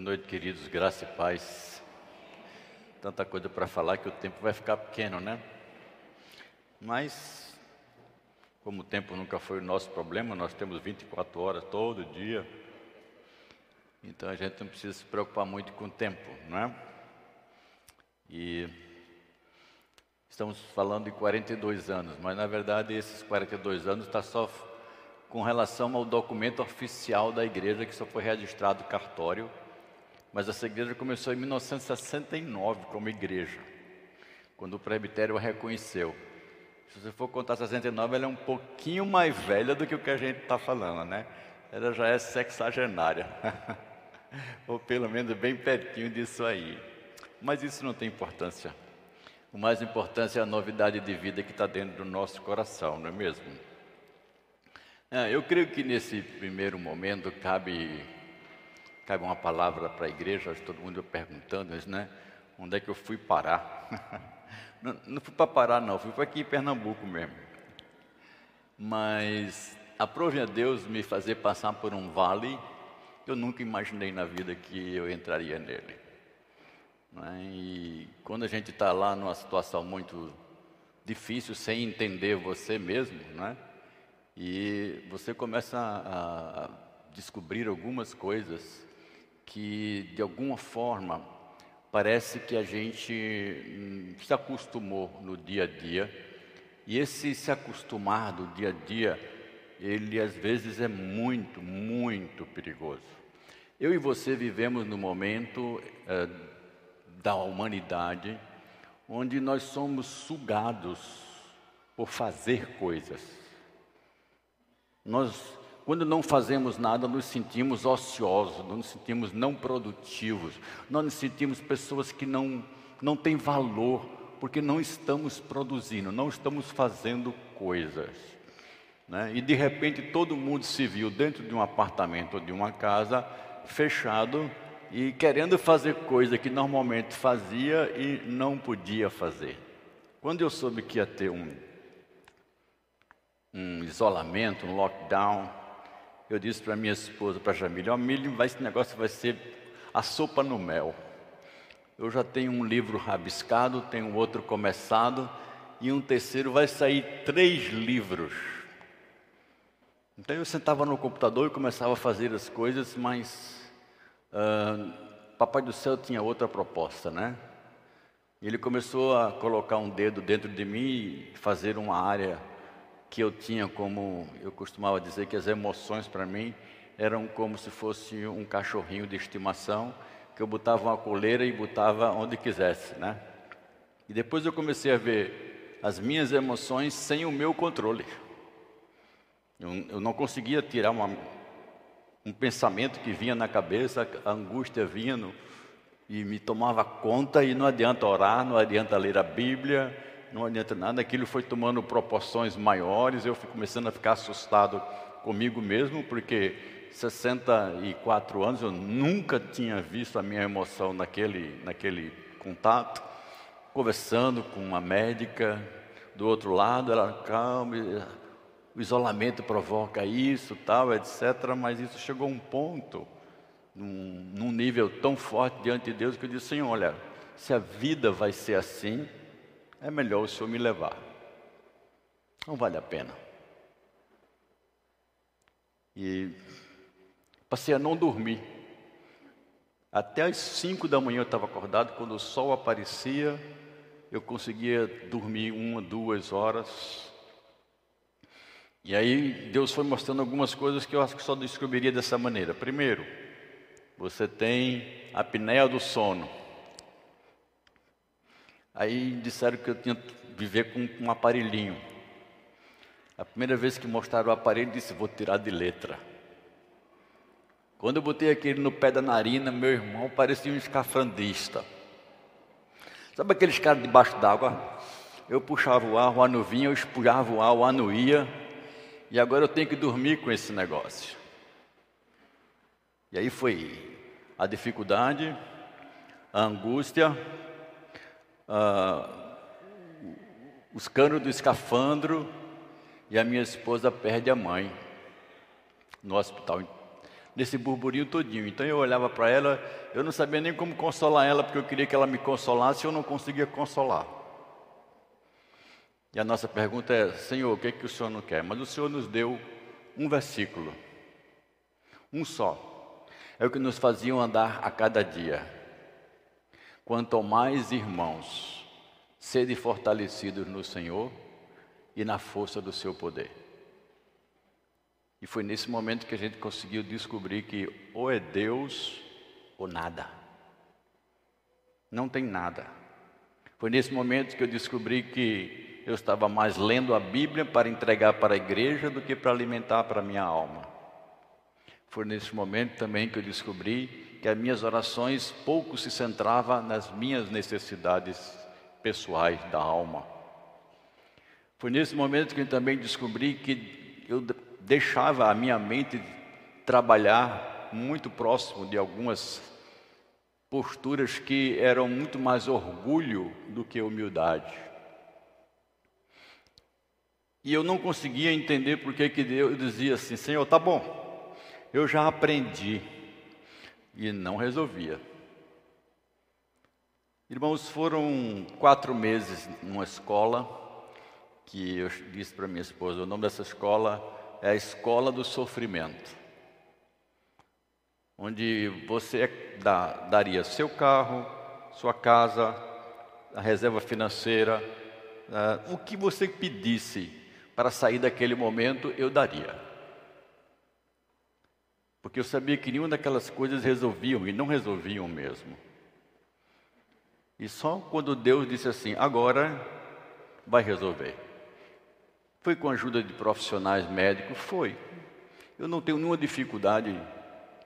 Boa noite, queridos, graça e paz. Tanta coisa para falar que o tempo vai ficar pequeno, né? Mas, como o tempo nunca foi o nosso problema, nós temos 24 horas todo dia. Então a gente não precisa se preocupar muito com o tempo, não é? E estamos falando de 42 anos, mas na verdade esses 42 anos está só com relação ao documento oficial da igreja que só foi registrado cartório mas essa igreja começou em 1969 como igreja, quando o presbitério a reconheceu. Se você for contar 69, ela é um pouquinho mais velha do que o que a gente está falando, né? Ela já é sexagenária, ou pelo menos bem pertinho disso aí. Mas isso não tem importância. O mais importante é a novidade de vida que está dentro do nosso coração, não é mesmo? É, eu creio que nesse primeiro momento cabe cabe uma palavra para a igreja, todo mundo perguntando, né? Onde é que eu fui parar? não, não fui para parar, não, fui para aqui em Pernambuco mesmo. Mas aprove a Deus me fazer passar por um vale que eu nunca imaginei na vida que eu entraria nele. Né? E quando a gente está lá numa situação muito difícil, sem entender você mesmo, né? e você começa a, a descobrir algumas coisas que de alguma forma parece que a gente hum, se acostumou no dia a dia, e esse se acostumar do dia a dia, ele às vezes é muito, muito perigoso. Eu e você vivemos no momento é, da humanidade onde nós somos sugados por fazer coisas. Nós quando não fazemos nada, nos sentimos ociosos, nos sentimos não produtivos, nós nos sentimos pessoas que não, não têm valor, porque não estamos produzindo, não estamos fazendo coisas. Né? E de repente todo mundo se viu dentro de um apartamento ou de uma casa fechado e querendo fazer coisa que normalmente fazia e não podia fazer. Quando eu soube que ia ter um, um isolamento, um lockdown, eu disse para minha esposa, para a Jamília, oh, esse negócio vai ser a sopa no mel. Eu já tenho um livro rabiscado, tenho outro começado, e um terceiro vai sair três livros. Então eu sentava no computador e começava a fazer as coisas, mas uh, Papai do Céu tinha outra proposta, né? Ele começou a colocar um dedo dentro de mim e fazer uma área que eu tinha como, eu costumava dizer que as emoções para mim eram como se fosse um cachorrinho de estimação, que eu botava uma coleira e botava onde quisesse, né? E depois eu comecei a ver as minhas emoções sem o meu controle. Eu, eu não conseguia tirar uma, um pensamento que vinha na cabeça, a angústia vinha no, e me tomava conta, e não adianta orar, não adianta ler a Bíblia, não adianta nada, aquilo foi tomando proporções maiores, eu fui começando a ficar assustado comigo mesmo, porque 64 anos eu nunca tinha visto a minha emoção naquele, naquele contato, conversando com uma médica do outro lado, ela calma, o isolamento provoca isso, tal, etc. Mas isso chegou a um ponto, num, num nível tão forte diante de Deus, que eu disse, Senhor, olha, se a vida vai ser assim, é melhor o senhor me levar. Não vale a pena. E passei a não dormir. Até as cinco da manhã eu estava acordado, quando o sol aparecia, eu conseguia dormir uma, duas horas. E aí Deus foi mostrando algumas coisas que eu acho que só descobriria dessa maneira. Primeiro, você tem a apneia do sono. Aí disseram que eu tinha que viver com um aparelhinho. A primeira vez que mostraram o aparelho, disse: Vou tirar de letra. Quando eu botei aquele no pé da narina, meu irmão parecia um escafandista. Sabe aqueles caras debaixo d'água? Eu puxava o ar, o não vinha, eu espulhava o ar, o não ia. E agora eu tenho que dormir com esse negócio. E aí foi a dificuldade, a angústia, ah, os canos do escafandro e a minha esposa perde a mãe no hospital. nesse burburinho todinho. Então eu olhava para ela, eu não sabia nem como consolar ela, porque eu queria que ela me consolasse e eu não conseguia consolar. E a nossa pergunta é: Senhor, o que é que o Senhor não quer? Mas o Senhor nos deu um versículo, um só. É o que nos faziam andar a cada dia. Quanto mais irmãos, sede fortalecidos no Senhor e na força do seu poder. E foi nesse momento que a gente conseguiu descobrir que ou é Deus ou nada. Não tem nada. Foi nesse momento que eu descobri que eu estava mais lendo a Bíblia para entregar para a igreja do que para alimentar para a minha alma. Foi nesse momento também que eu descobri que as minhas orações pouco se centravam nas minhas necessidades pessoais da alma. Foi nesse momento que eu também descobri que eu deixava a minha mente trabalhar muito próximo de algumas posturas que eram muito mais orgulho do que humildade. E eu não conseguia entender por que, que Deus dizia assim: Senhor, tá bom, eu já aprendi. E não resolvia. Irmãos, foram quatro meses numa escola que eu disse para minha esposa: o nome dessa escola é a escola do sofrimento, onde você dá, daria seu carro, sua casa, a reserva financeira, uh, o que você pedisse para sair daquele momento, eu daria. Porque eu sabia que nenhuma daquelas coisas resolviam e não resolviam mesmo. E só quando Deus disse assim: agora vai resolver. Foi com a ajuda de profissionais médicos? Foi. Eu não tenho nenhuma dificuldade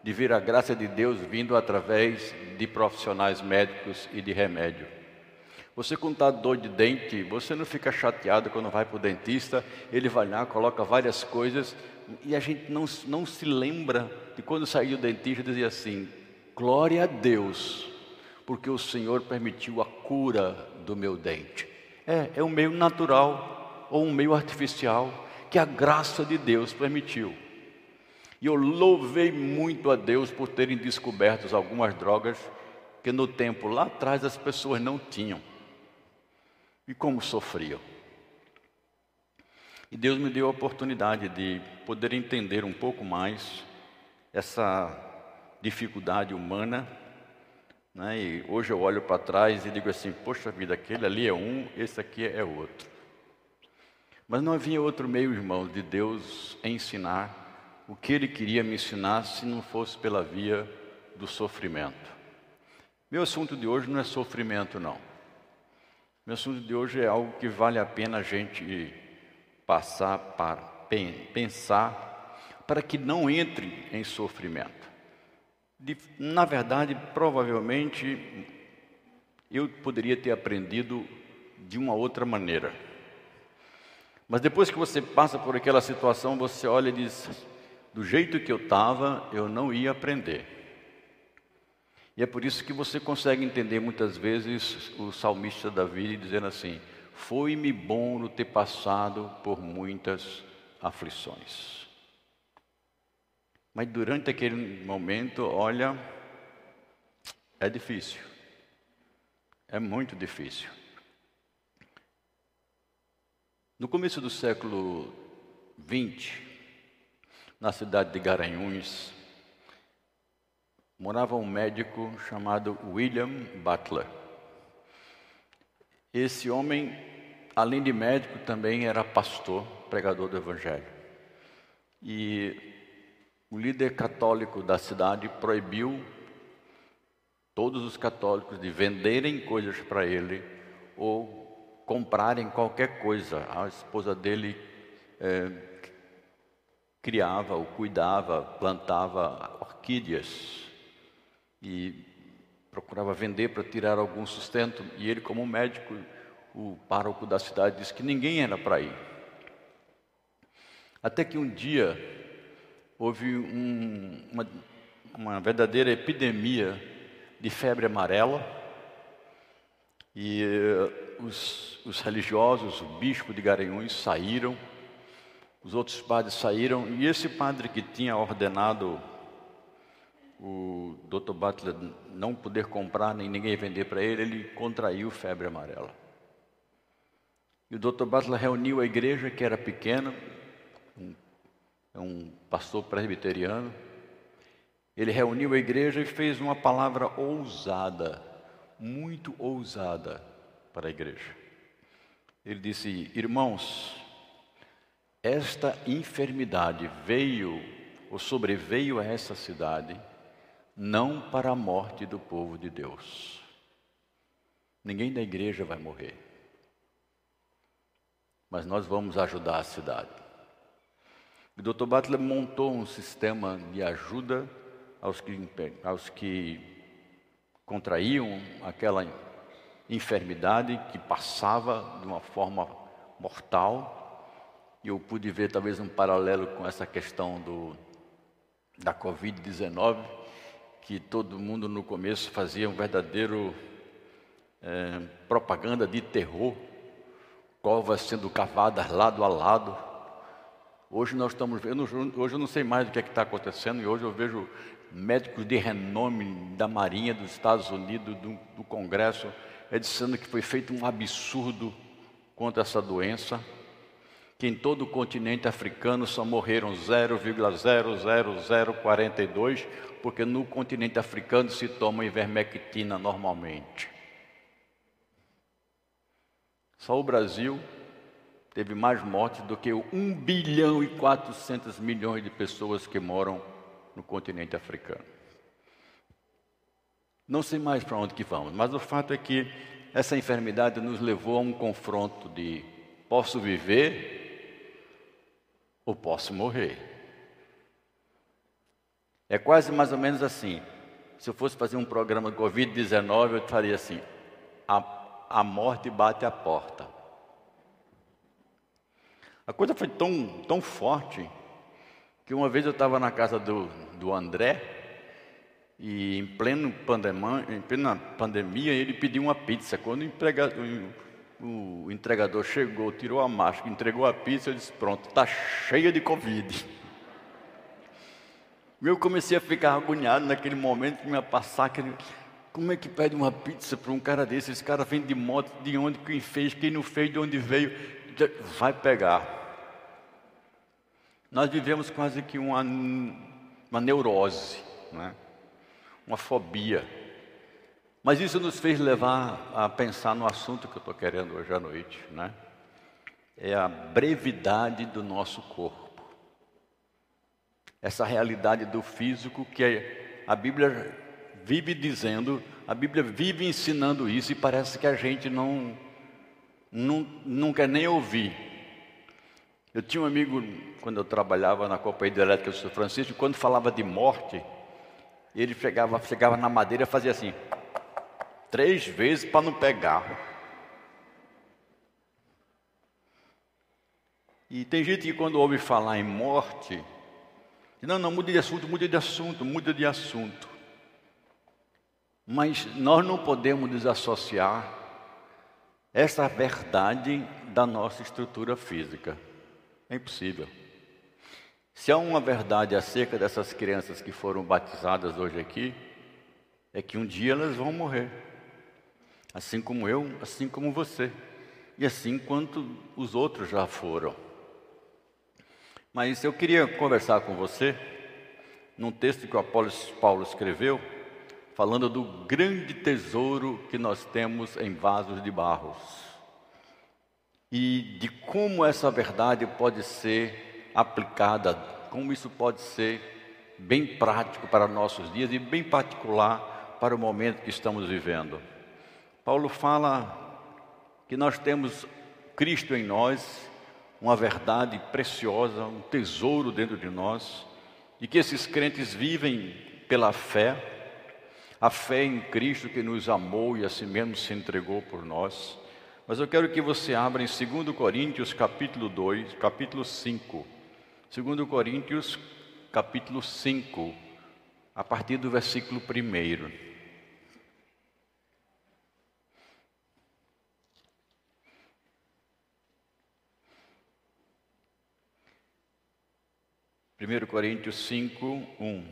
de ver a graça de Deus vindo através de profissionais médicos e de remédio. Você quando está dor de dente, você não fica chateado quando vai para o dentista, ele vai lá, coloca várias coisas, e a gente não, não se lembra de quando saiu do dentista e dizia assim, glória a Deus, porque o Senhor permitiu a cura do meu dente. É, é um meio natural, ou um meio artificial que a graça de Deus permitiu. E eu louvei muito a Deus por terem descoberto algumas drogas que no tempo lá atrás as pessoas não tinham. E como sofriam. E Deus me deu a oportunidade de poder entender um pouco mais essa dificuldade humana. Né? E hoje eu olho para trás e digo assim: poxa vida, aquele ali é um, esse aqui é outro. Mas não havia outro meio, irmão, de Deus ensinar o que Ele queria me ensinar se não fosse pela via do sofrimento. Meu assunto de hoje não é sofrimento, não. Meu assunto de hoje é algo que vale a pena a gente passar para pensar, para que não entre em sofrimento. De, na verdade, provavelmente, eu poderia ter aprendido de uma outra maneira. Mas depois que você passa por aquela situação, você olha e diz: do jeito que eu estava, eu não ia aprender. E é por isso que você consegue entender muitas vezes o salmista Davi dizendo assim: Foi-me bom no ter passado por muitas aflições. Mas durante aquele momento, olha, é difícil. É muito difícil. No começo do século XX, na cidade de Garanhuns, morava um médico chamado William Butler. Esse homem, além de médico, também era pastor, pregador do Evangelho. E líder católico da cidade proibiu todos os católicos de venderem coisas para ele ou comprarem qualquer coisa. A esposa dele é, criava ou cuidava, plantava orquídeas e procurava vender para tirar algum sustento. E ele, como médico, o pároco da cidade, disse que ninguém era para ir. Até que um dia houve um, uma, uma verdadeira epidemia de febre amarela e os, os religiosos, o bispo de Garanhuns saíram, os outros padres saíram, e esse padre que tinha ordenado o Dr. Butler não poder comprar nem ninguém vender para ele, ele contraiu febre amarela. E o Dr. Butler reuniu a igreja, que era pequena, um pastor presbiteriano. Ele reuniu a igreja e fez uma palavra ousada, muito ousada para a igreja. Ele disse: Irmãos, esta enfermidade veio ou sobreveio a essa cidade não para a morte do povo de Deus. Ninguém da igreja vai morrer. Mas nós vamos ajudar a cidade. O Dr. Butler montou um sistema de ajuda aos que, aos que contraíam aquela enfermidade que passava de uma forma mortal. E eu pude ver talvez um paralelo com essa questão do, da Covid-19 que todo mundo no começo fazia um verdadeiro é, propaganda de terror, covas sendo cavadas lado a lado. Hoje nós estamos vendo, hoje eu não sei mais o que é está acontecendo, e hoje eu vejo médicos de renome da Marinha dos Estados Unidos, do, do Congresso, é dizendo que foi feito um absurdo contra essa doença que em todo o continente africano só morreram 0,00042, porque no continente africano se toma ivermectina normalmente. Só o Brasil teve mais mortes do que 1 bilhão e 400 milhões de pessoas que moram no continente africano. Não sei mais para onde que vamos, mas o fato é que essa enfermidade nos levou a um confronto de posso viver ou posso morrer. É quase mais ou menos assim. Se eu fosse fazer um programa de Covid-19, eu faria assim: a, a morte bate a porta. A coisa foi tão, tão forte que uma vez eu estava na casa do, do André e em pleno pandemia, em plena pandemia ele pediu uma pizza. Quando o empregado, o entregador chegou, tirou a máscara, entregou a pizza, eu disse: Pronto, está cheia de Covid. Eu comecei a ficar agoniado naquele momento me ia passar aquele. Como é que pede uma pizza para um cara desse? Esse cara vem de moto, de onde quem fez, quem não fez, de onde veio, vai pegar. Nós vivemos quase que uma, uma neurose, né? uma fobia. Mas isso nos fez levar a pensar no assunto que eu estou querendo hoje à noite, né? É a brevidade do nosso corpo. Essa realidade do físico que a Bíblia vive dizendo, a Bíblia vive ensinando isso e parece que a gente não, quer nem ouvir. Eu tinha um amigo, quando eu trabalhava na Companhia Elétrica do São Francisco, quando falava de morte, ele chegava, chegava na madeira e fazia assim três vezes para não pegar. E tem gente que quando ouve falar em morte, não, não, muda de assunto, muda de assunto, muda de assunto. Mas nós não podemos desassociar essa verdade da nossa estrutura física. É impossível. Se há uma verdade acerca dessas crianças que foram batizadas hoje aqui, é que um dia elas vão morrer assim como eu, assim como você, e assim quanto os outros já foram. Mas eu queria conversar com você num texto que o apóstolo Paulo escreveu, falando do grande tesouro que nós temos em vasos de barros e de como essa verdade pode ser aplicada, como isso pode ser bem prático para nossos dias e bem particular para o momento que estamos vivendo. Paulo fala que nós temos Cristo em nós, uma verdade preciosa, um tesouro dentro de nós, e que esses crentes vivem pela fé, a fé em Cristo que nos amou e assim mesmo se entregou por nós. Mas eu quero que você abra em 2 Coríntios capítulo 2, capítulo 5. 2 Coríntios capítulo 5, a partir do versículo 1. 1 Coríntios 5, 1.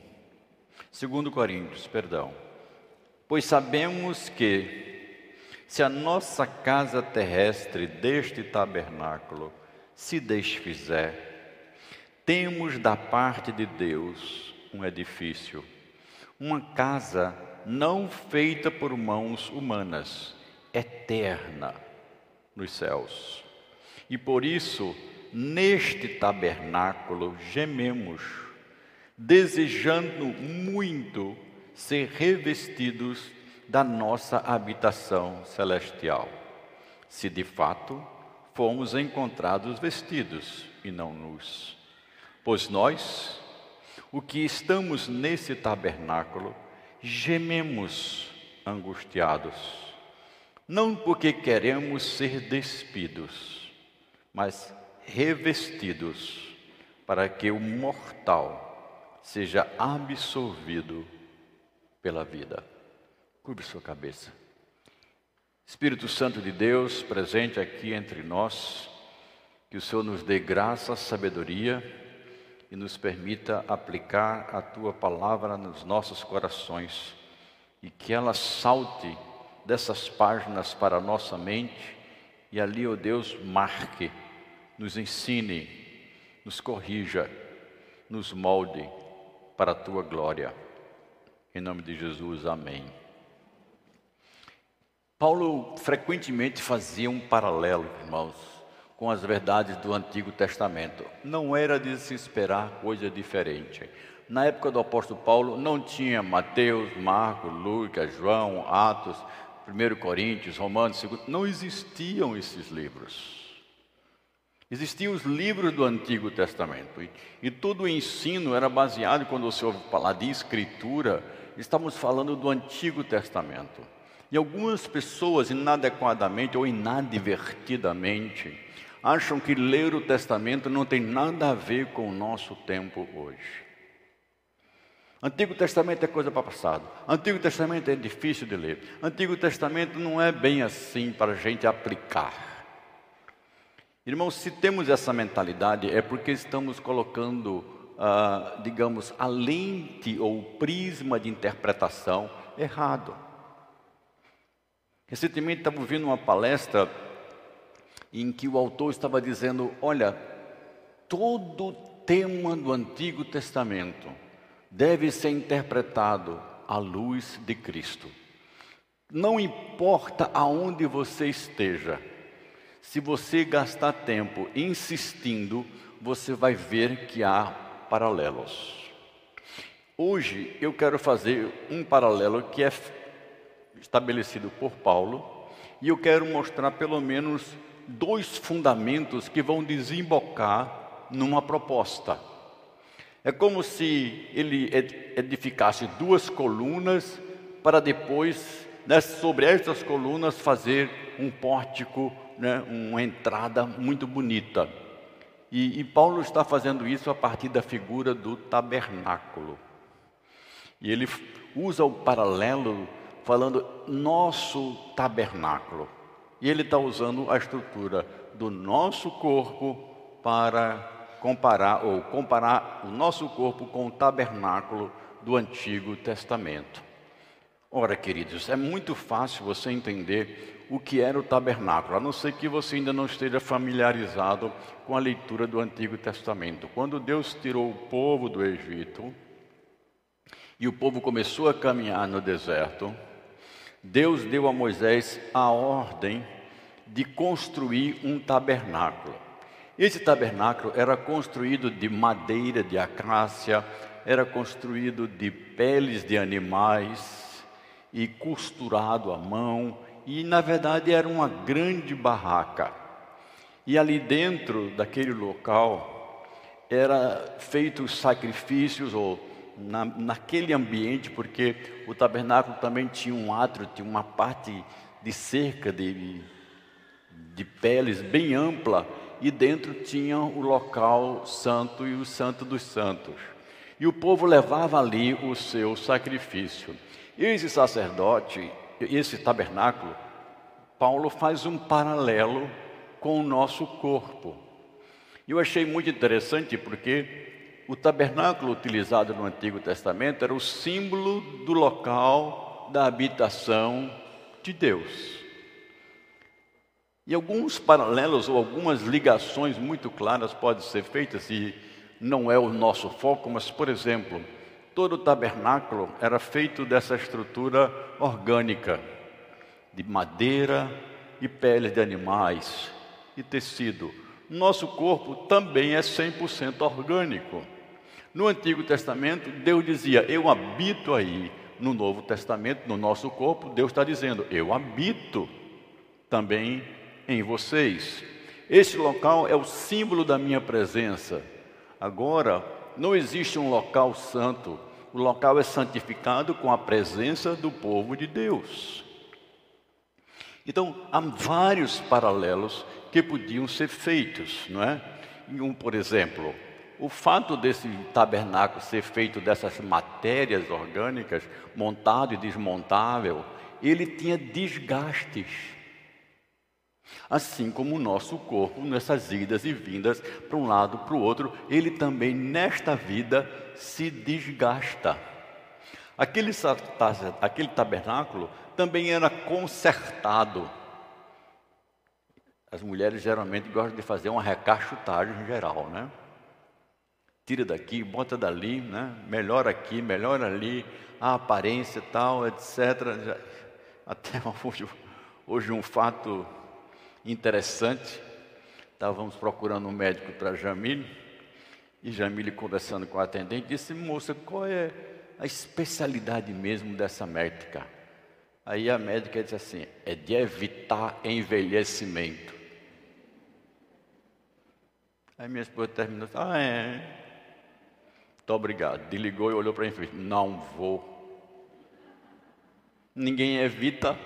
Segundo Coríntios, perdão. Pois sabemos que se a nossa casa terrestre deste tabernáculo se desfizer, temos da parte de Deus um edifício, uma casa não feita por mãos humanas, eterna nos céus. E por isso, neste tabernáculo, gememos, desejando muito ser revestidos da nossa habitação celestial, se de fato fomos encontrados vestidos e não nus. Pois nós, o que estamos nesse tabernáculo, gememos angustiados, não porque queremos ser despidos, mas revestidos, para que o mortal seja absolvido pela vida. Curve sua cabeça. Espírito Santo de Deus, presente aqui entre nós, que o Senhor nos dê graça, sabedoria e nos permita aplicar a tua palavra nos nossos corações e que ela salte dessas páginas para a nossa mente e ali, ó oh Deus, marque, nos ensine, nos corrija, nos molde para a tua glória. Em nome de Jesus, amém. Paulo frequentemente fazia um paralelo, irmãos, com as verdades do Antigo Testamento. Não era de se esperar coisa diferente. Na época do apóstolo Paulo não tinha Mateus, Marcos, Lucas, João, Atos, 1 Coríntios, Romanos, 2, não existiam esses livros. Existiam os livros do Antigo Testamento e, e todo o ensino era baseado, quando você ouve falar de escritura, estamos falando do Antigo Testamento. E algumas pessoas, inadequadamente ou inadvertidamente, acham que ler o Testamento não tem nada a ver com o nosso tempo hoje. Antigo Testamento é coisa para passado. Antigo Testamento é difícil de ler. Antigo Testamento não é bem assim para a gente aplicar. Irmãos, se temos essa mentalidade, é porque estamos colocando, ah, digamos, a lente ou prisma de interpretação errado. Recentemente estava ouvindo uma palestra em que o autor estava dizendo: olha, todo tema do Antigo Testamento deve ser interpretado à luz de Cristo. Não importa aonde você esteja, se você gastar tempo insistindo, você vai ver que há paralelos. Hoje eu quero fazer um paralelo que é estabelecido por Paulo e eu quero mostrar pelo menos dois fundamentos que vão desembocar numa proposta. É como se ele edificasse duas colunas para depois, né, sobre estas colunas, fazer um pórtico né, uma entrada muito bonita. E, e Paulo está fazendo isso a partir da figura do tabernáculo. E ele usa o paralelo falando nosso tabernáculo. E ele está usando a estrutura do nosso corpo para comparar ou comparar o nosso corpo com o tabernáculo do Antigo Testamento. Ora, queridos, é muito fácil você entender o que era o tabernáculo, a não ser que você ainda não esteja familiarizado com a leitura do Antigo Testamento. Quando Deus tirou o povo do Egito e o povo começou a caminhar no deserto, Deus deu a Moisés a ordem de construir um tabernáculo. Esse tabernáculo era construído de madeira de acácia, era construído de peles de animais e costurado à mão e na verdade era uma grande barraca. E ali dentro daquele local era feitos sacrifícios ou na, naquele ambiente, porque o tabernáculo também tinha um átrio, tinha uma parte de cerca de, de peles bem ampla, e dentro tinha o local santo e o santo dos santos. E o povo levava ali o seu sacrifício. Esse sacerdote, esse tabernáculo, Paulo faz um paralelo com o nosso corpo. Eu achei muito interessante porque o tabernáculo utilizado no Antigo Testamento era o símbolo do local da habitação de Deus. E alguns paralelos ou algumas ligações muito claras podem ser feitas, e não é o nosso foco, mas, por exemplo, todo o tabernáculo era feito dessa estrutura orgânica, de madeira e peles de animais e tecido. Nosso corpo também é 100% orgânico. No Antigo Testamento, Deus dizia: Eu habito aí. No Novo Testamento, no nosso corpo, Deus está dizendo: Eu habito também em vocês. Este local é o símbolo da minha presença. Agora, não existe um local santo, o local é santificado com a presença do povo de Deus. Então, há vários paralelos que podiam ser feitos, não é? Um, por exemplo, o fato desse tabernáculo ser feito dessas matérias orgânicas, montado e desmontável, ele tinha desgastes. Assim como o nosso corpo, nessas idas e vindas para um lado para o outro, ele também nesta vida se desgasta. Aquele, aquele tabernáculo também era consertado. As mulheres geralmente gostam de fazer uma recachutagem geral, né? Tira daqui, bota dali, né? Melhor aqui, melhor ali, a aparência tal, etc. Até hoje, hoje um fato interessante. Estávamos procurando um médico para Jamile, e Jamile conversando com a atendente, disse, moça, qual é a especialidade mesmo dessa médica? Aí a médica disse assim, é de evitar envelhecimento. Aí minha esposa terminou, ah é, muito obrigado. Desligou e olhou para mim e disse, não vou. Ninguém evita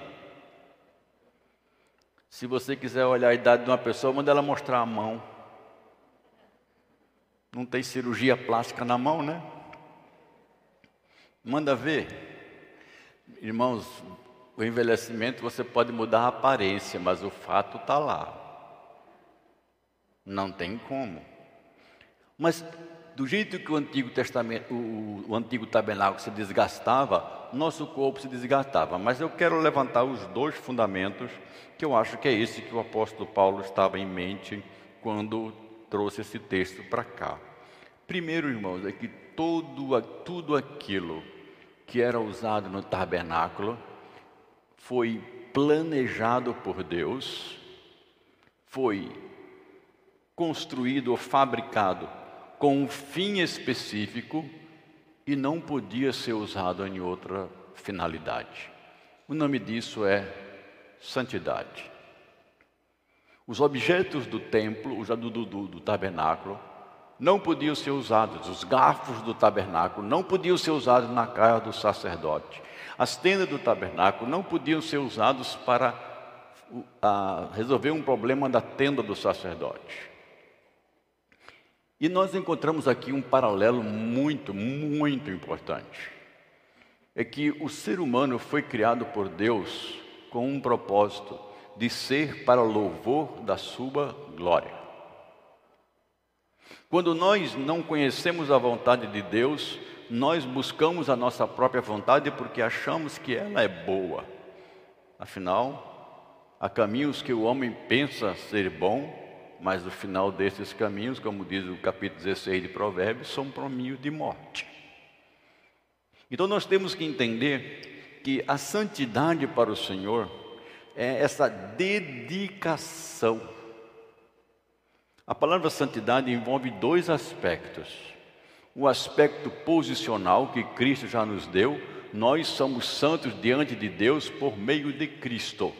se você quiser olhar a idade de uma pessoa, manda ela mostrar a mão. Não tem cirurgia plástica na mão, né? Manda ver. Irmãos, o envelhecimento você pode mudar a aparência, mas o fato está lá. Não tem como. Mas do jeito que o Antigo Testamento, o, o Antigo Tabernáculo se desgastava, nosso corpo se desgastava. Mas eu quero levantar os dois fundamentos que eu acho que é esse que o apóstolo Paulo estava em mente quando trouxe esse texto para cá. Primeiro, irmãos, é que todo, tudo aquilo que era usado no tabernáculo foi planejado por Deus, foi construído ou fabricado com um fim específico e não podia ser usado em outra finalidade. O nome disso é santidade. Os objetos do templo, do, do, do tabernáculo, não podiam ser usados, os garfos do tabernáculo não podiam ser usados na casa do sacerdote. As tendas do tabernáculo não podiam ser usados para resolver um problema da tenda do sacerdote. E nós encontramos aqui um paralelo muito, muito importante. É que o ser humano foi criado por Deus com um propósito de ser para louvor da sua glória. Quando nós não conhecemos a vontade de Deus, nós buscamos a nossa própria vontade porque achamos que ela é boa. Afinal, há caminhos que o homem pensa ser bom, mas o final desses caminhos, como diz o capítulo 16 de Provérbios, são caminhos de morte. Então nós temos que entender que a santidade para o Senhor é essa dedicação. A palavra santidade envolve dois aspectos. O aspecto posicional que Cristo já nos deu, nós somos santos diante de Deus por meio de Cristo.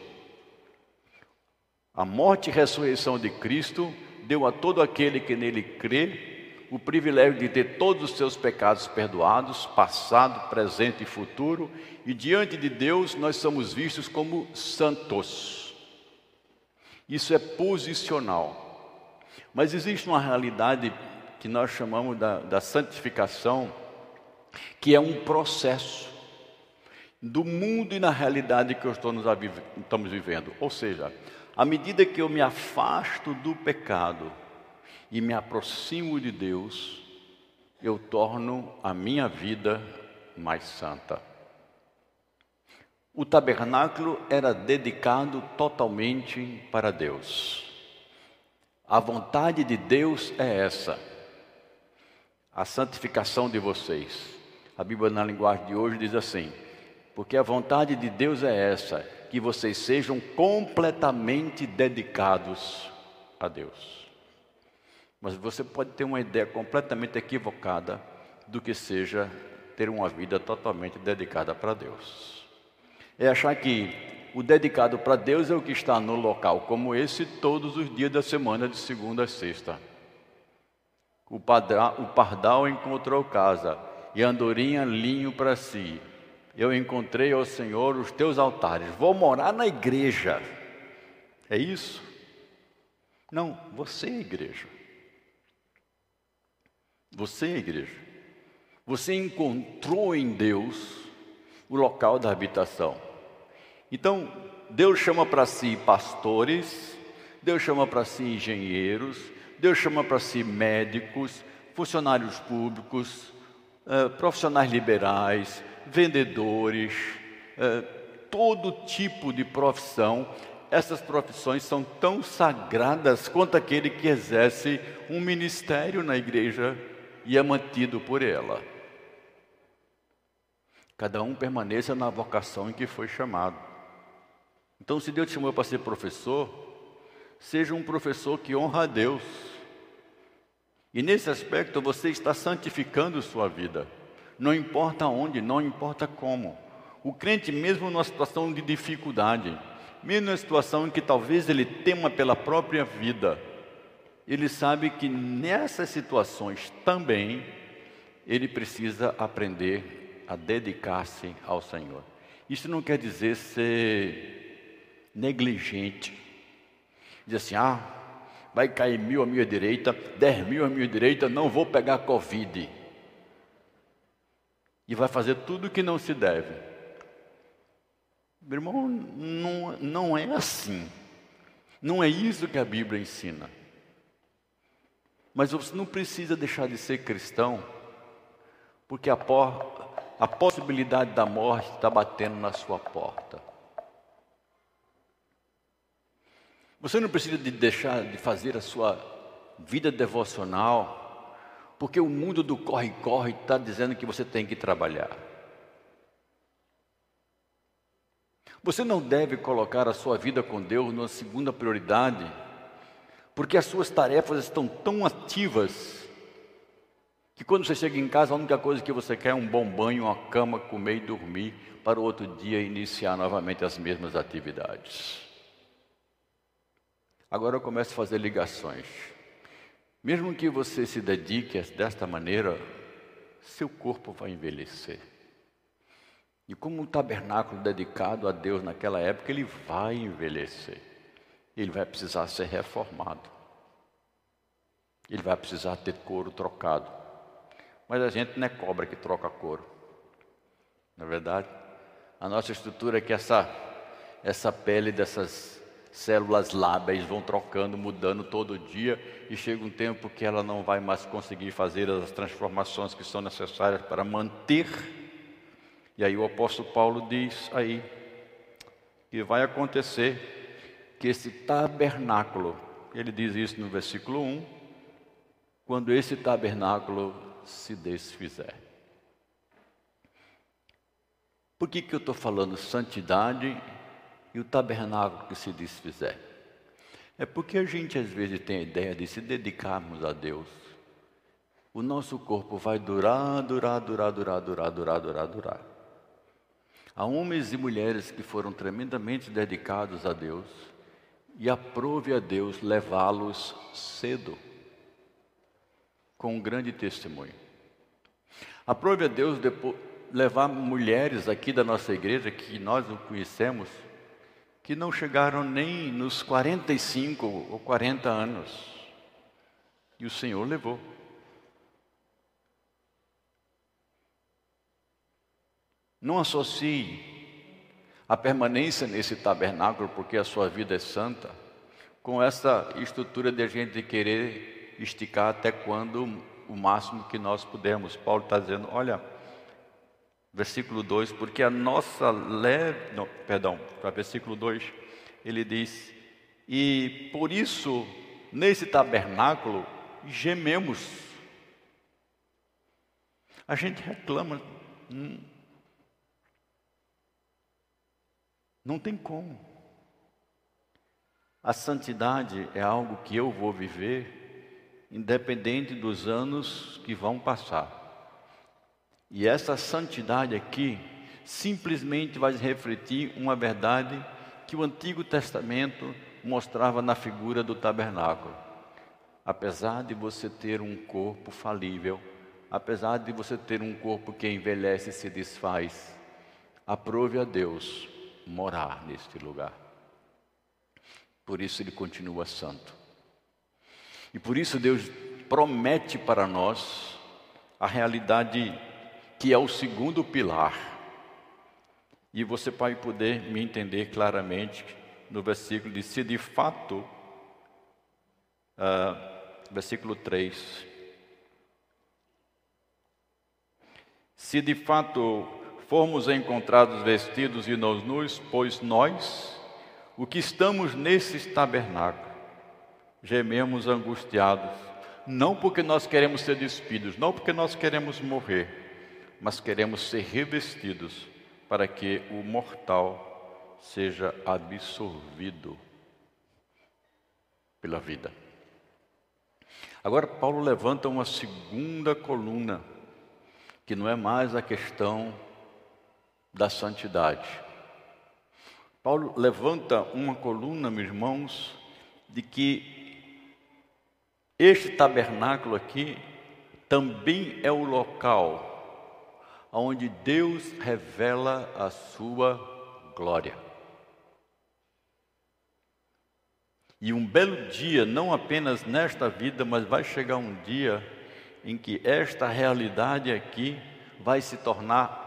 A morte e ressurreição de Cristo deu a todo aquele que nele crê o privilégio de ter todos os seus pecados perdoados, passado, presente e futuro, e diante de Deus nós somos vistos como santos. Isso é posicional. Mas existe uma realidade que nós chamamos da, da santificação, que é um processo do mundo e na realidade que estamos vivendo. Ou seja, à medida que eu me afasto do pecado e me aproximo de Deus, eu torno a minha vida mais santa. O tabernáculo era dedicado totalmente para Deus. A vontade de Deus é essa, a santificação de vocês. A Bíblia, na linguagem de hoje, diz assim: porque a vontade de Deus é essa, que vocês sejam completamente dedicados a Deus. Mas você pode ter uma ideia completamente equivocada do que seja ter uma vida totalmente dedicada para Deus. É achar que o dedicado para Deus é o que está no local como esse todos os dias da semana, de segunda a sexta. O, padra, o pardal encontrou casa e a andorinha linho para si. Eu encontrei ao Senhor os teus altares. Vou morar na igreja. É isso? Não, você é igreja. Você é igreja. Você encontrou em Deus o local da habitação. Então, Deus chama para si pastores, Deus chama para si engenheiros, Deus chama para si médicos, funcionários públicos, eh, profissionais liberais, vendedores, eh, todo tipo de profissão. Essas profissões são tão sagradas quanto aquele que exerce um ministério na igreja e é mantido por ela. Cada um permaneça na vocação em que foi chamado. Então, se Deus te chamou para ser professor, seja um professor que honra a Deus. E nesse aspecto você está santificando sua vida. Não importa onde, não importa como. O crente, mesmo numa situação de dificuldade, mesmo numa situação em que talvez ele tema pela própria vida, ele sabe que nessas situações também ele precisa aprender a dedicar-se ao Senhor. Isso não quer dizer ser negligente. Diz assim: ah, vai cair mil à minha direita, dez mil à minha direita, não vou pegar Covid. E vai fazer tudo o que não se deve. Meu irmão, não, não é assim. Não é isso que a Bíblia ensina. Mas você não precisa deixar de ser cristão, porque a, por, a possibilidade da morte está batendo na sua porta. Você não precisa de deixar de fazer a sua vida devocional, porque o mundo do corre-corre está dizendo que você tem que trabalhar. Você não deve colocar a sua vida com Deus na segunda prioridade, porque as suas tarefas estão tão ativas que quando você chega em casa, a única coisa que você quer é um bom banho, uma cama, comer e dormir, para o outro dia iniciar novamente as mesmas atividades. Agora eu começo a fazer ligações. Mesmo que você se dedique desta maneira, seu corpo vai envelhecer. E como um tabernáculo dedicado a Deus naquela época, ele vai envelhecer. Ele vai precisar ser reformado. Ele vai precisar ter couro trocado. Mas a gente não é cobra que troca couro. Na é verdade, a nossa estrutura é que essa, essa pele dessas células lábeis vão trocando, mudando todo dia, e chega um tempo que ela não vai mais conseguir fazer as transformações que são necessárias para manter. E aí o apóstolo Paulo diz aí que vai acontecer que esse tabernáculo, ele diz isso no versículo 1, quando esse tabernáculo se desfizer. Por que, que eu estou falando santidade e o tabernáculo que se desfizer. É porque a gente às vezes tem a ideia de se dedicarmos a Deus. O nosso corpo vai durar, durar, durar, durar, durar, durar, durar, durar. Há homens e mulheres que foram tremendamente dedicados a Deus e aprove a Deus levá-los cedo, com um grande testemunho. Aprove a Deus depois, levar mulheres aqui da nossa igreja, que nós não conhecemos, que não chegaram nem nos 45 ou 40 anos. E o Senhor levou. Não associe a permanência nesse tabernáculo, porque a sua vida é santa, com essa estrutura de a gente querer esticar até quando o máximo que nós pudermos. Paulo está dizendo: olha, versículo 2, porque a nossa leve. Não, perdão, para versículo 2, ele diz: e por isso, nesse tabernáculo, gememos. A gente reclama. Hum, não tem como. A santidade é algo que eu vou viver, independente dos anos que vão passar. E essa santidade aqui simplesmente vai refletir uma verdade que o Antigo Testamento mostrava na figura do tabernáculo. Apesar de você ter um corpo falível, apesar de você ter um corpo que envelhece e se desfaz, aprove a Deus morar neste lugar. Por isso ele continua santo. E por isso Deus promete para nós a realidade que é o segundo pilar. E você vai poder me entender claramente no versículo de se de fato, uh, versículo 3. Se de fato formos encontrados vestidos e nos nus, pois nós, o que estamos nesse tabernáculo, gememos angustiados, não porque nós queremos ser despidos, não porque nós queremos morrer, mas queremos ser revestidos para que o mortal seja absorvido pela vida. Agora, Paulo levanta uma segunda coluna, que não é mais a questão da santidade, Paulo levanta uma coluna, meus irmãos, de que este tabernáculo aqui também é o local onde Deus revela a sua glória. E um belo dia, não apenas nesta vida, mas vai chegar um dia em que esta realidade aqui vai se tornar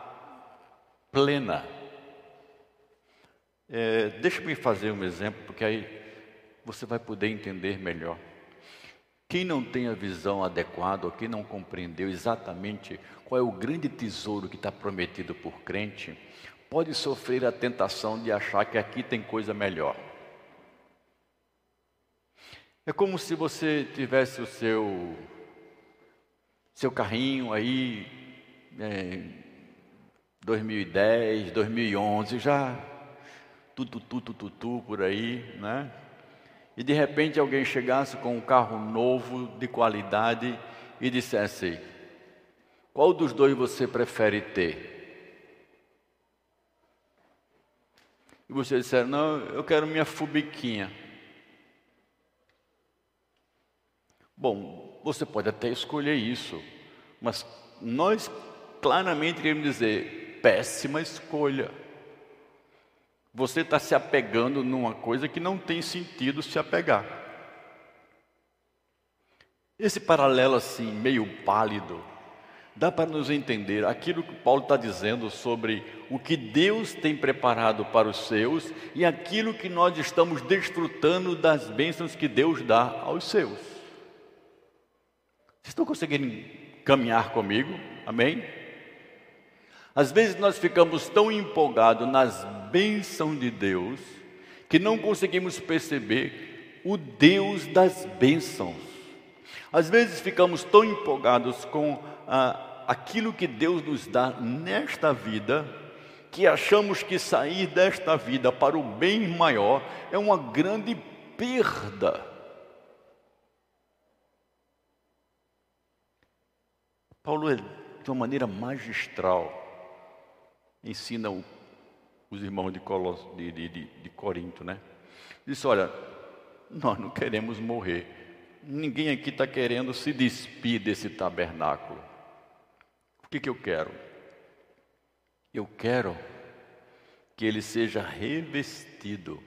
plena é, Deixa-me fazer um exemplo, porque aí você vai poder entender melhor. Quem não tem a visão adequada, ou quem não compreendeu exatamente qual é o grande tesouro que está prometido por crente, pode sofrer a tentação de achar que aqui tem coisa melhor. É como se você tivesse o seu seu carrinho aí, é, 2010, 2011, já tu, tu, tu, tu, por aí, né? E de repente alguém chegasse com um carro novo, de qualidade, e dissesse: Qual dos dois você prefere ter? E você disser: Não, eu quero minha fubiquinha. Bom, você pode até escolher isso, mas nós claramente queremos dizer: péssima escolha. Você está se apegando numa coisa que não tem sentido se apegar. Esse paralelo assim, meio pálido, dá para nos entender aquilo que Paulo está dizendo sobre o que Deus tem preparado para os seus e aquilo que nós estamos desfrutando das bênçãos que Deus dá aos seus. Vocês estão conseguindo caminhar comigo? Amém? Às vezes nós ficamos tão empolgados nas bênçãos de Deus que não conseguimos perceber o Deus das bênçãos. Às vezes ficamos tão empolgados com ah, aquilo que Deus nos dá nesta vida que achamos que sair desta vida para o bem maior é uma grande perda. Paulo, de uma maneira magistral, ensina o, os irmãos de, Colos, de, de, de, Corinto, né? Diz: olha, nós não queremos morrer. Ninguém aqui está querendo se despir desse tabernáculo. O que, que eu quero? Eu quero que ele seja revestido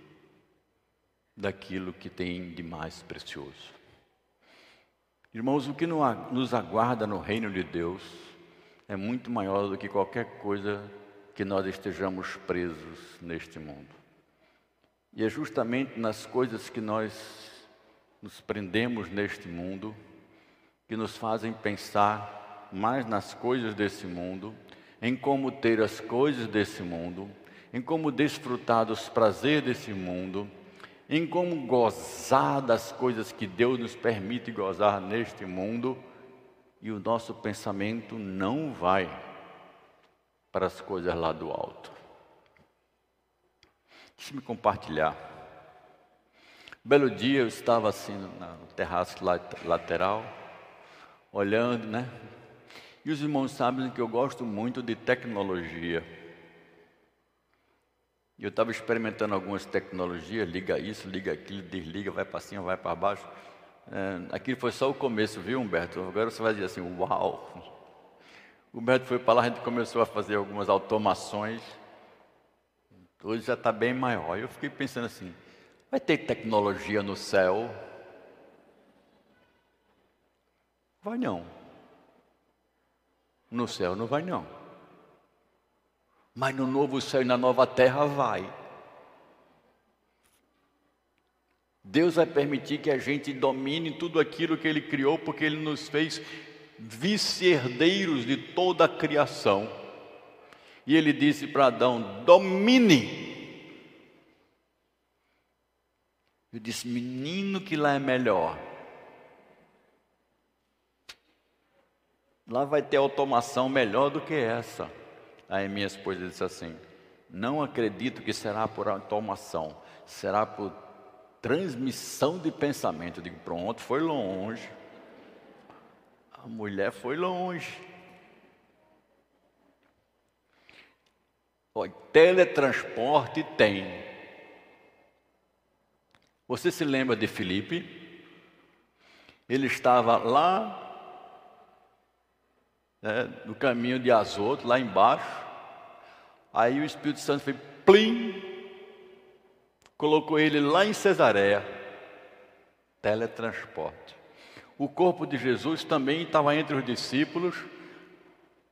daquilo que tem de mais precioso. Irmãos, o que nos aguarda no reino de Deus é muito maior do que qualquer coisa que nós estejamos presos neste mundo. E é justamente nas coisas que nós nos prendemos neste mundo que nos fazem pensar mais nas coisas desse mundo, em como ter as coisas desse mundo, em como desfrutar dos prazeres desse mundo, em como gozar das coisas que Deus nos permite gozar neste mundo, e o nosso pensamento não vai para as coisas lá do alto. Deixa-me compartilhar. Belo dia eu estava assim no terraço lateral, olhando, né? E os irmãos sabem que eu gosto muito de tecnologia. Eu estava experimentando algumas tecnologias, liga isso, liga aquilo, desliga, vai para cima, vai para baixo. É, aquilo foi só o começo, viu, Humberto? Agora você vai dizer assim, uau! O Humberto foi para lá, a gente começou a fazer algumas automações. Hoje já está bem maior. Eu fiquei pensando assim, vai ter tecnologia no céu? Vai não. No céu não vai não. Mas no novo céu e na nova terra vai. Deus vai permitir que a gente domine tudo aquilo que Ele criou, porque Ele nos fez vice-herdeiros de toda a criação. E Ele disse para Adão: domine. Eu disse: menino, que lá é melhor. Lá vai ter automação melhor do que essa. Aí minha esposa disse assim: Não acredito que será por automação, será por transmissão de pensamento. Eu digo: Pronto, foi longe. A mulher foi longe. Olha, teletransporte tem. Você se lembra de Felipe? Ele estava lá né, no caminho de Azoto, lá embaixo. Aí o Espírito Santo fez plim, colocou ele lá em Cesareia. Teletransporte. O corpo de Jesus também estava entre os discípulos,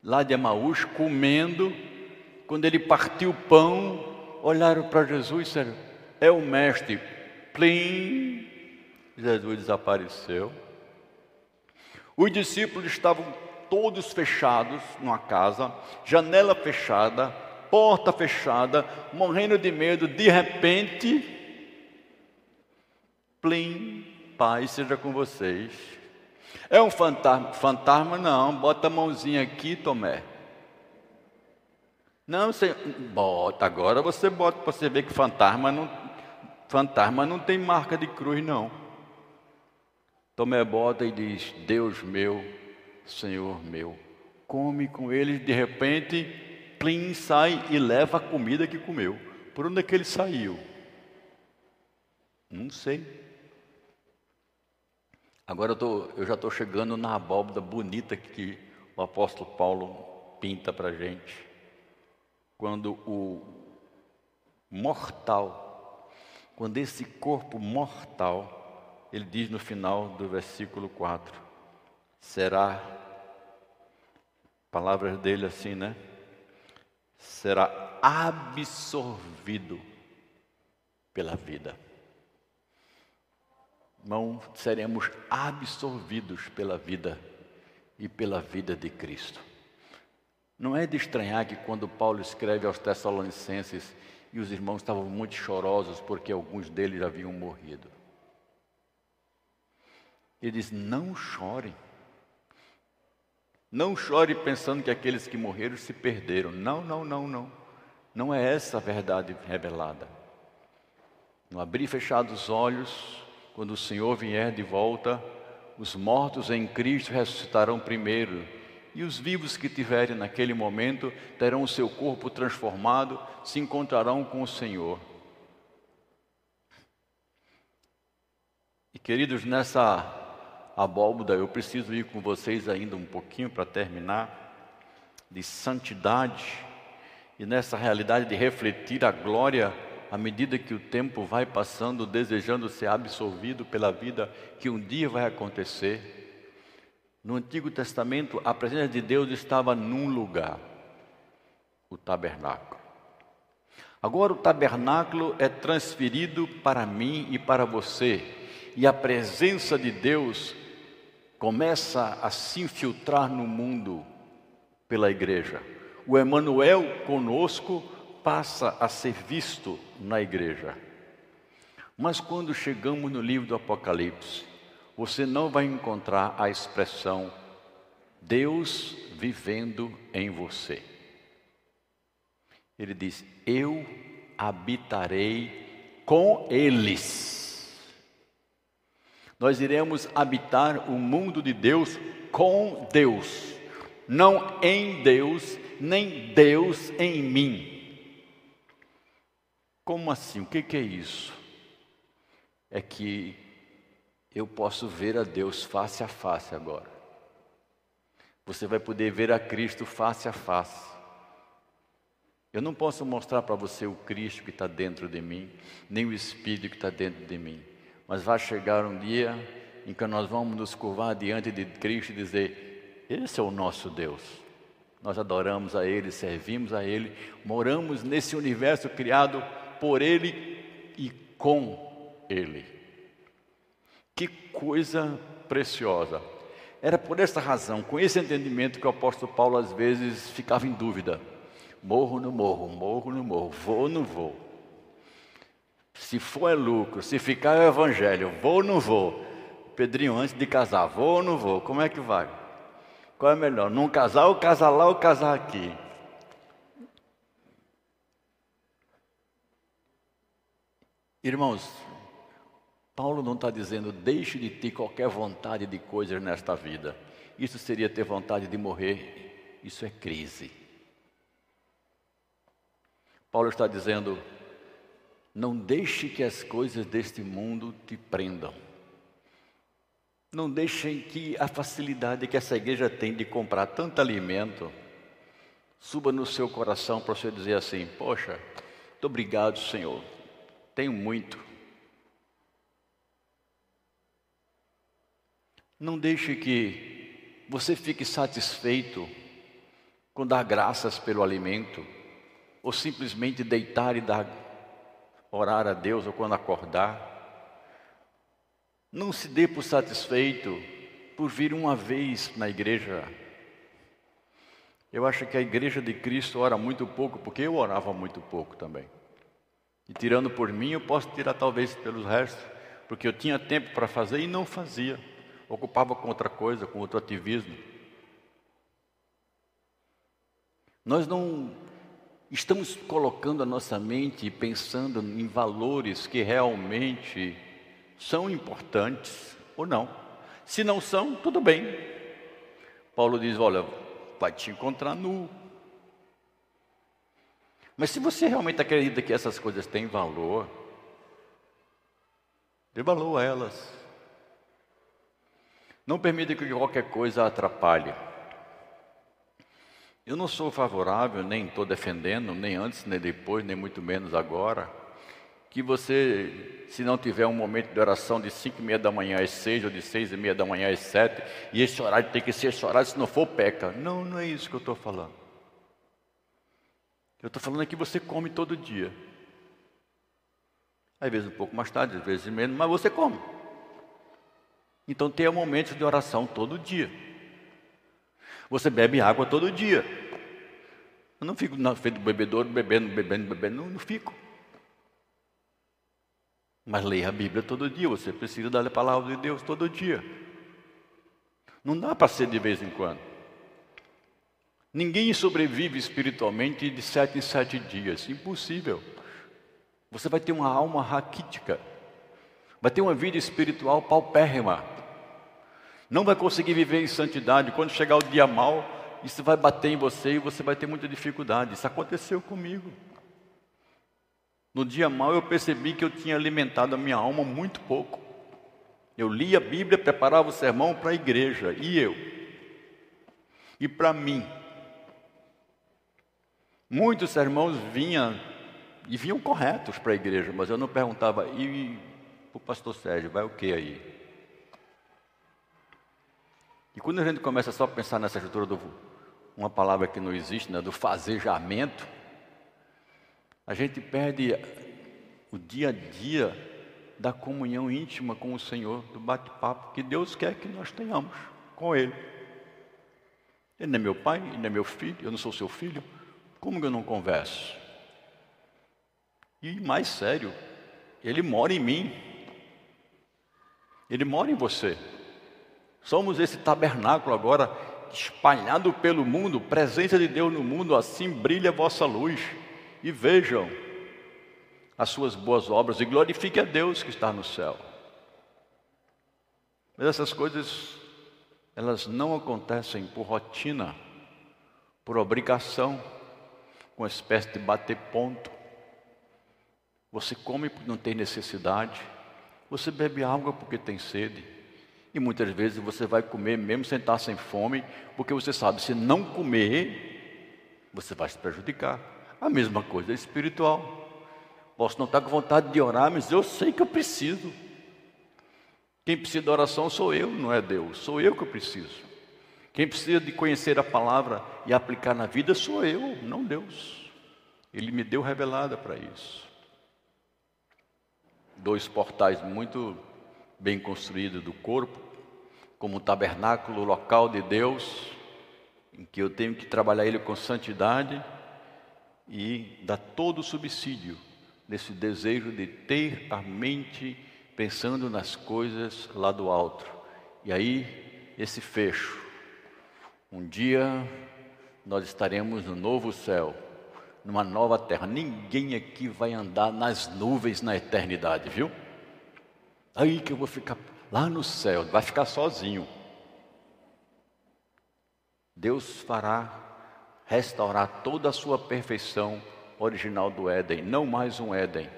lá de Emaús, comendo. Quando ele partiu o pão, olharam para Jesus e disseram: É o Mestre. Plim, Jesus desapareceu. Os discípulos estavam todos fechados numa casa, janela fechada, porta fechada, morrendo de medo, de repente, plim, paz seja com vocês. É um fantasma? Fantasma não, bota a mãozinha aqui, Tomé. Não, você bota, agora você bota para você ver que fantasma não, fantasma não tem marca de cruz, não. Tomé bota e diz: Deus meu, Senhor meu. Come com eles, de repente, plim, sai e leva a comida que comeu. Por onde é que ele saiu? Não sei. Agora eu, tô, eu já estou chegando na abóbada bonita que o apóstolo Paulo pinta para a gente. Quando o mortal, quando esse corpo mortal, ele diz no final do versículo 4, será palavras dele assim, né? Será absorvido pela vida. Não seremos absorvidos pela vida e pela vida de Cristo. Não é de estranhar que quando Paulo escreve aos Tessalonicenses e os irmãos estavam muito chorosos porque alguns deles haviam morrido. Ele diz: Não chorem. Não chore pensando que aqueles que morreram se perderam. Não, não, não, não. Não é essa a verdade revelada. No abrir e fechar dos olhos, quando o Senhor vier de volta, os mortos em Cristo ressuscitarão primeiro, e os vivos que tiverem naquele momento terão o seu corpo transformado, se encontrarão com o Senhor. E queridos, nessa abóboda, eu preciso ir com vocês ainda um pouquinho para terminar, de santidade e nessa realidade de refletir a glória à medida que o tempo vai passando, desejando ser absolvido pela vida que um dia vai acontecer. No Antigo Testamento, a presença de Deus estava num lugar, o tabernáculo. Agora, o tabernáculo é transferido para mim e para você, e a presença de Deus começa a se infiltrar no mundo pela igreja. O Emanuel conosco passa a ser visto na igreja. Mas quando chegamos no livro do Apocalipse, você não vai encontrar a expressão Deus vivendo em você. Ele diz: Eu habitarei com eles. Nós iremos habitar o mundo de Deus com Deus, não em Deus, nem Deus em mim. Como assim? O que é isso? É que eu posso ver a Deus face a face agora. Você vai poder ver a Cristo face a face. Eu não posso mostrar para você o Cristo que está dentro de mim, nem o Espírito que está dentro de mim. Mas vai chegar um dia em que nós vamos nos curvar diante de Cristo e dizer: Esse é o nosso Deus. Nós adoramos a Ele, servimos a Ele, moramos nesse universo criado por Ele e com Ele. Que coisa preciosa. Era por essa razão, com esse entendimento, que o apóstolo Paulo às vezes ficava em dúvida: morro no morro, morro no morro, vou ou não vou? Se for é lucro, se ficar é evangelho, vou ou não vou? Pedrinho, antes de casar, vou ou não vou? Como é que vai? Qual é melhor? Não casar ou casar lá ou casar aqui? Irmãos, Paulo não está dizendo deixe de ter qualquer vontade de coisas nesta vida. Isso seria ter vontade de morrer. Isso é crise. Paulo está dizendo: não deixe que as coisas deste mundo te prendam. Não deixem que a facilidade que essa igreja tem de comprar tanto alimento suba no seu coração para você dizer assim: Poxa, muito obrigado, Senhor, tenho muito. Não deixe que você fique satisfeito com dar graças pelo alimento, ou simplesmente deitar e dar, orar a Deus, ou quando acordar. Não se dê por satisfeito por vir uma vez na igreja. Eu acho que a igreja de Cristo ora muito pouco, porque eu orava muito pouco também. E tirando por mim, eu posso tirar talvez pelos restos, porque eu tinha tempo para fazer e não fazia ocupava com outra coisa, com outro ativismo. Nós não estamos colocando a nossa mente e pensando em valores que realmente são importantes ou não. Se não são, tudo bem. Paulo diz: olha, vai te encontrar nu. Mas se você realmente acredita que essas coisas têm valor, dê valor a elas. Não permita que qualquer coisa atrapalhe. Eu não sou favorável, nem estou defendendo, nem antes, nem depois, nem muito menos agora, que você, se não tiver um momento de oração de cinco e meia da manhã às seis, ou de seis e meia da manhã às sete, e esse horário tem que ser esse horário, se não for, peca. Não, não é isso que eu estou falando. Eu estou falando que você come todo dia. Às vezes um pouco mais tarde, às vezes menos, mas você come. Então tenha momentos de oração todo dia. Você bebe água todo dia. Eu não fico na frente do bebedouro, bebendo, bebendo, bebendo, não, não fico. Mas leia a Bíblia todo dia, você precisa da palavra de Deus todo dia. Não dá para ser de vez em quando. Ninguém sobrevive espiritualmente de sete em sete dias, impossível. Você vai ter uma alma raquítica, vai ter uma vida espiritual paupérrima não vai conseguir viver em santidade. Quando chegar o dia mal, isso vai bater em você e você vai ter muita dificuldade. Isso aconteceu comigo. No dia mal eu percebi que eu tinha alimentado a minha alma muito pouco. Eu lia a Bíblia, preparava o sermão para a igreja, e eu. E para mim. Muitos sermãos vinham e vinham corretos para a igreja, mas eu não perguntava, e o pastor Sérgio, vai o que aí? E quando a gente começa só a pensar nessa estrutura do uma palavra que não existe, né, do fazejamento, a gente perde o dia a dia da comunhão íntima com o Senhor, do bate-papo que Deus quer que nós tenhamos. com Ele. Ele não é meu pai, ele não é meu filho, eu não sou seu filho. Como que eu não converso? E mais sério, Ele mora em mim. Ele mora em você. Somos esse tabernáculo agora espalhado pelo mundo, presença de Deus no mundo, assim brilha a vossa luz. E vejam as suas boas obras e glorifique a Deus que está no céu. Mas essas coisas, elas não acontecem por rotina, por obrigação, uma espécie de bater ponto. Você come porque não tem necessidade, você bebe água porque tem sede. E muitas vezes você vai comer mesmo sem estar sem fome, porque você sabe, se não comer, você vai se prejudicar. A mesma coisa é espiritual. Posso não estar com vontade de orar, mas eu sei que eu preciso. Quem precisa de oração sou eu, não é Deus, sou eu que eu preciso. Quem precisa de conhecer a palavra e aplicar na vida sou eu, não Deus. Ele me deu revelada para isso. Dois portais muito bem construído do corpo, como um tabernáculo local de Deus, em que eu tenho que trabalhar ele com santidade e dar todo o subsídio nesse desejo de ter a mente pensando nas coisas lá do alto. E aí, esse fecho. Um dia nós estaremos no novo céu, numa nova terra. Ninguém aqui vai andar nas nuvens na eternidade, viu? Aí que eu vou ficar lá no céu, vai ficar sozinho. Deus fará restaurar toda a sua perfeição original do Éden, não mais um Éden.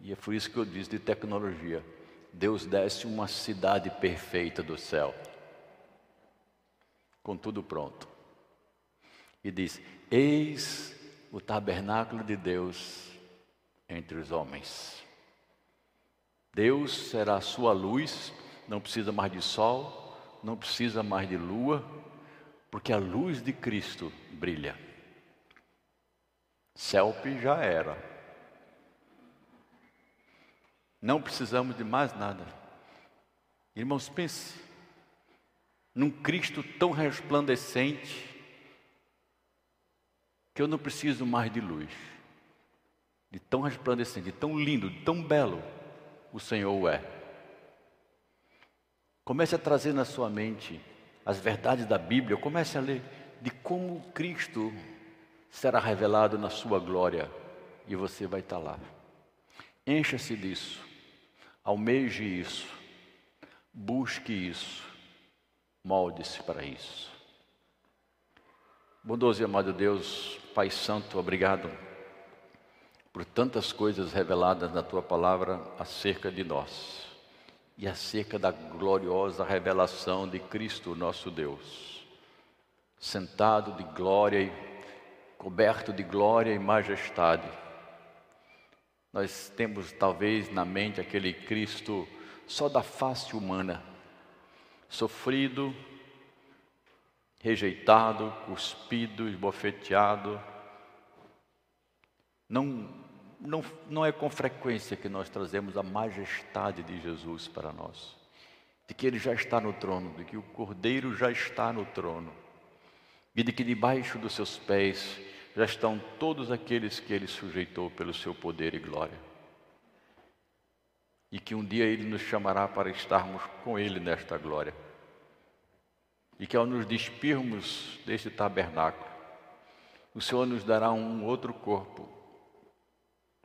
E é por isso que eu disse de tecnologia. Deus desce uma cidade perfeita do céu, com tudo pronto. E diz: Eis o tabernáculo de Deus entre os homens. Deus será a sua luz, não precisa mais de sol, não precisa mais de lua, porque a luz de Cristo brilha. Celpe já era. Não precisamos de mais nada. Irmãos, pense num Cristo tão resplandecente que eu não preciso mais de luz. De tão resplandecente, de tão lindo, de tão belo o Senhor é. Comece a trazer na sua mente as verdades da Bíblia, comece a ler de como Cristo será revelado na sua glória e você vai estar lá. Encha-se disso, almeje isso, busque isso, molde-se para isso. Bondoso e amado Deus, Pai Santo, obrigado por tantas coisas reveladas na tua palavra acerca de nós e acerca da gloriosa revelação de Cristo, nosso Deus, sentado de glória e coberto de glória e majestade. Nós temos talvez na mente aquele Cristo só da face humana, sofrido, rejeitado, cuspido, esbofeteado. Não não, não é com frequência que nós trazemos a majestade de Jesus para nós, de que Ele já está no trono, de que o Cordeiro já está no trono, e de que debaixo dos seus pés já estão todos aqueles que Ele sujeitou pelo seu poder e glória. E que um dia Ele nos chamará para estarmos com Ele nesta glória. E que ao nos despirmos deste tabernáculo, o Senhor nos dará um outro corpo,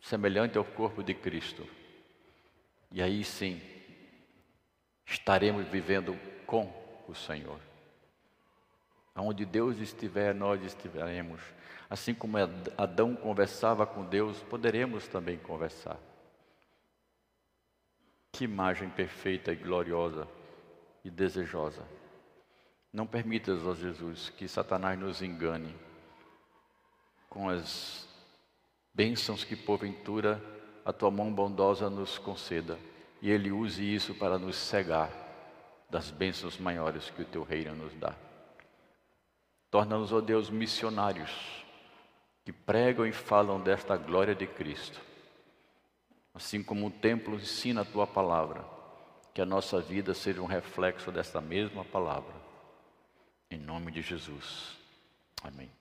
semelhante ao corpo de Cristo. E aí sim, estaremos vivendo com o Senhor. Aonde Deus estiver, nós estiveremos. Assim como Adão conversava com Deus, poderemos também conversar. Que imagem perfeita e gloriosa e desejosa. Não permitas, ó Jesus, que Satanás nos engane com as bênçãos que porventura a tua mão bondosa nos conceda, e Ele use isso para nos cegar das bênçãos maiores que o teu reino nos dá. Torna-nos, ó Deus, missionários que pregam e falam desta glória de Cristo. Assim como o templo ensina a tua palavra, Que a nossa vida seja um reflexo dessa mesma palavra. Em nome de Jesus. Amém.